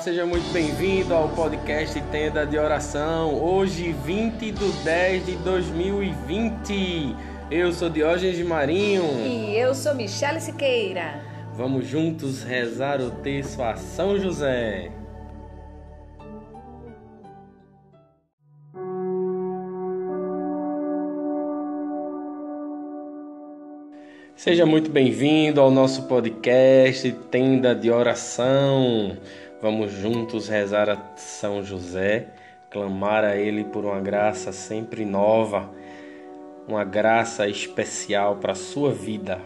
Seja muito bem-vindo ao podcast Tenda de Oração. Hoje, 20 de 10 de 2020. Eu sou Diógenes Marinho. E eu sou Michele Siqueira. Vamos juntos rezar o texto a São José. Seja muito bem-vindo ao nosso podcast Tenda de Oração. Vamos juntos rezar a São José, clamar a Ele por uma graça sempre nova, uma graça especial para a sua vida.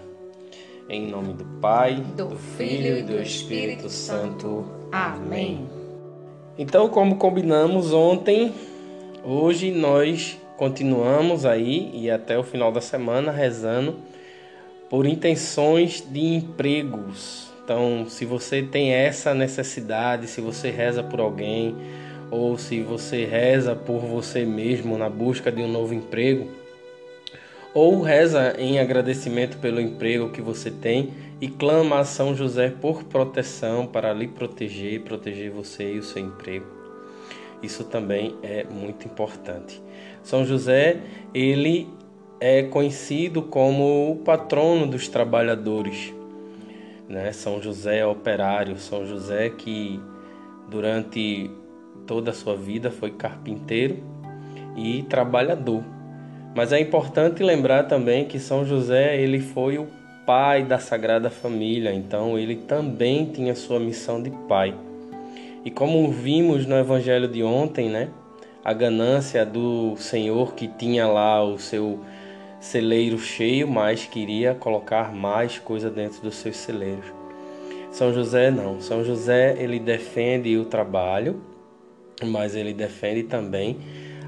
Em nome do Pai, do, do Filho e do Espírito Santo. Amém. Então, como combinamos ontem, hoje nós continuamos aí e até o final da semana rezando por intenções de empregos. Então, se você tem essa necessidade, se você reza por alguém ou se você reza por você mesmo na busca de um novo emprego, ou reza em agradecimento pelo emprego que você tem e clama a São José por proteção para lhe proteger, proteger você e o seu emprego. Isso também é muito importante. São José, ele é conhecido como o patrono dos trabalhadores. Né? São José é operário, São José que durante toda a sua vida foi carpinteiro e trabalhador. Mas é importante lembrar também que São José ele foi o pai da Sagrada Família, então ele também tinha sua missão de pai. E como vimos no evangelho de ontem, né, a ganância do Senhor que tinha lá o seu celeiro cheio, mas queria colocar mais coisa dentro dos seus celeiros. São José não. São José ele defende o trabalho, mas ele defende também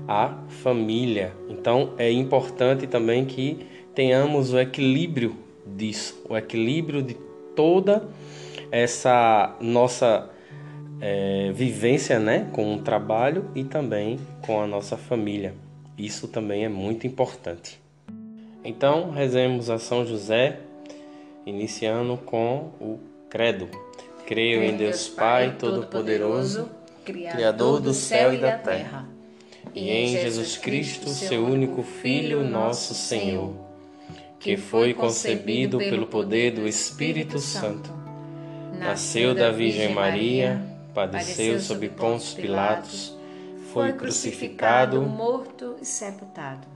a família. Então é importante também que tenhamos o equilíbrio disso, o equilíbrio de toda essa nossa é, vivência, né, com o trabalho e também com a nossa família. Isso também é muito importante. Então, rezemos a São José, iniciando com o Credo. Creio em Deus Pai Todo-Poderoso, Criador do céu e da terra, e em Jesus Cristo, seu único Filho, nosso Senhor, que foi concebido pelo poder do Espírito Santo. Nasceu da Virgem Maria, padeceu sob Pôncio Pilatos, foi crucificado, morto e sepultado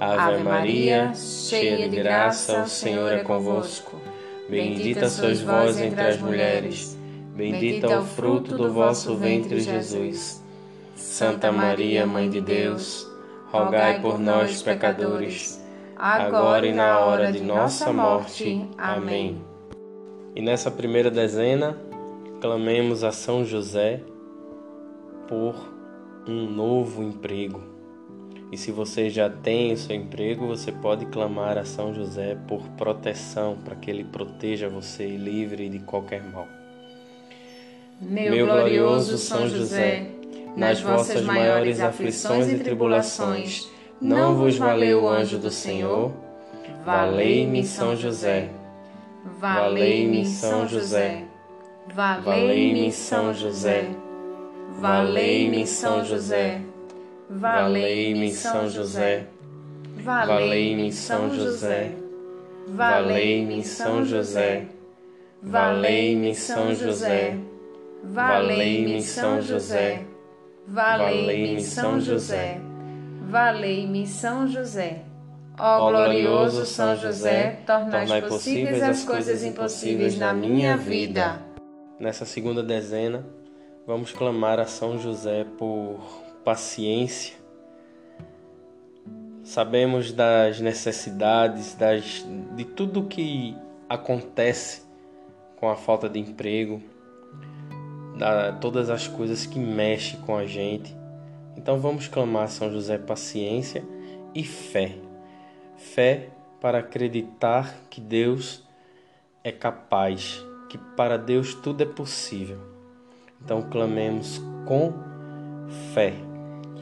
Ave Maria, cheia de graça, o Senhor é convosco. Bendita sois vós entre as mulheres, bendito é o fruto do vosso ventre, Jesus. Santa Maria, Mãe de Deus, rogai por nós, pecadores, agora e na hora de nossa morte. Amém. E nessa primeira dezena, clamemos a São José por um novo emprego e se você já tem o seu emprego, você pode clamar a São José por proteção, para que ele proteja você livre de qualquer mal. Meu, Meu glorioso São José, nas vossas maiores aflições e tribulações, não vos valeu o anjo do Senhor? Valei-me, São José. Valei-me, São José. Valei-me, São José. Valei-me, São José. Valei-me, São José. Valei-me, São José. Valei-me, São José. Valei-me, São José. Valei-me, São José. Valei-me, São José. Valei-me, São José. Ó glorioso São José, tornai possíveis as coisas impossíveis na minha vida. Nessa segunda dezena, vamos clamar a São José por paciência. Sabemos das necessidades, das, de tudo que acontece com a falta de emprego, da, todas as coisas que mexem com a gente. Então vamos clamar a São José paciência e fé. Fé para acreditar que Deus é capaz, que para Deus tudo é possível. Então clamemos com fé.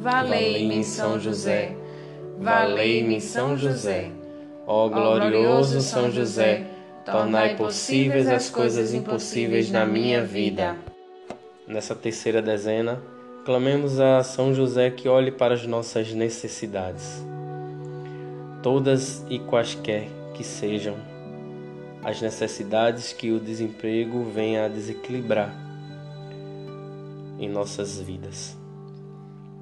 valei-me São José, valei-me São José. Ó glorioso São José, tornai possíveis as coisas impossíveis na minha vida. Nessa terceira dezena, clamemos a São José que olhe para as nossas necessidades, todas e quaisquer que sejam as necessidades que o desemprego venha a desequilibrar em nossas vidas.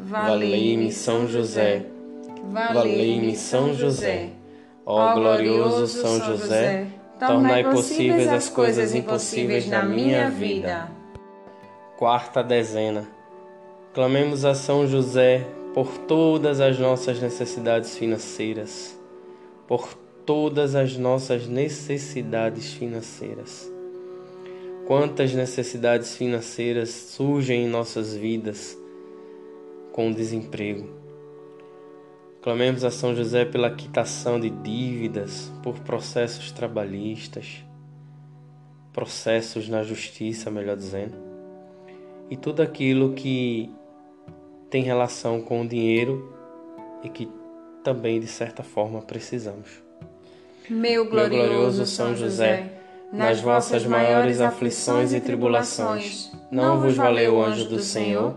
valei-me São José, valei-me São José. Ó glorioso São José, tornai possíveis as coisas impossíveis na minha vida. Quarta dezena. Clamemos a São José por todas as nossas necessidades financeiras, por todas as nossas necessidades financeiras. Quantas necessidades financeiras surgem em nossas vidas com o desemprego? Clamemos a São José pela quitação de dívidas, por processos trabalhistas, processos na justiça, melhor dizendo e tudo aquilo que tem relação com o dinheiro e que também de certa forma precisamos. Meu glorioso, Meu glorioso São José, nas vossas maiores aflições e tribulações, não vos valeu o anjo do Senhor?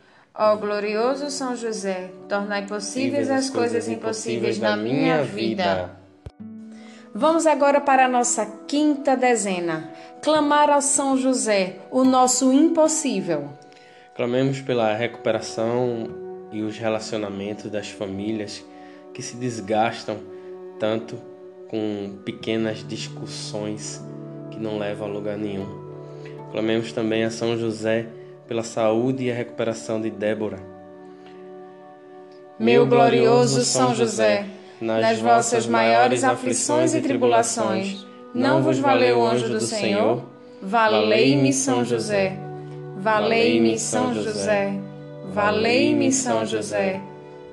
Ó glorioso São José, tornai possíveis as coisas impossíveis na minha vida. Vamos agora para a nossa quinta dezena. Clamar ao São José, o nosso impossível. Clamemos pela recuperação e os relacionamentos das famílias que se desgastam tanto com pequenas discussões que não levam a lugar nenhum. Clamemos também a São José pela saúde e a recuperação de Débora. Meu glorioso São José, nas vossas maiores aflições e tribulações, não vos valeu o anjo do Senhor? Valei-me São José. Valei-me São José. Valei-me São José.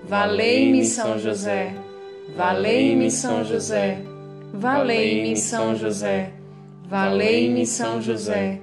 Valei-me São José, valei-me São José, Valei-me São José. Valei-me São José.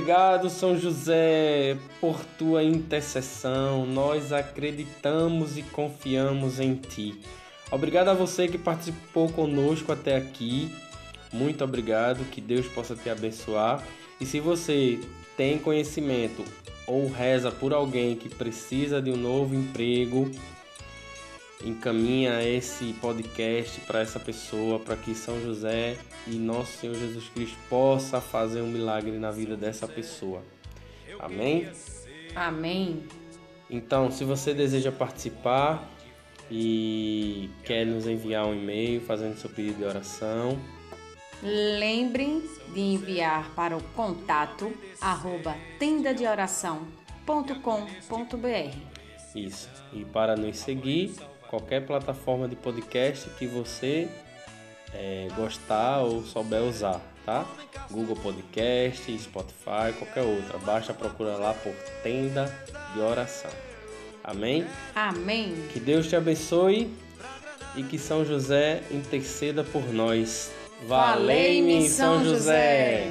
Obrigado, São José, por tua intercessão. Nós acreditamos e confiamos em ti. Obrigado a você que participou conosco até aqui. Muito obrigado. Que Deus possa te abençoar. E se você tem conhecimento ou reza por alguém que precisa de um novo emprego, encaminha esse podcast para essa pessoa, para que São José e nosso Senhor Jesus Cristo possa fazer um milagre na vida dessa pessoa. Amém? Amém. Então, se você deseja participar e quer nos enviar um e-mail fazendo seu pedido de oração, lembrem de enviar para o contato arroba tendadeoração.com.br. Isso. E para nos seguir, qualquer plataforma de podcast que você é, gostar ou souber usar, tá? Google Podcast, Spotify, qualquer outra. Basta procurar lá por Tenda de Oração. Amém? Amém. Que Deus te abençoe e que São José interceda por nós. Valei-me, São José.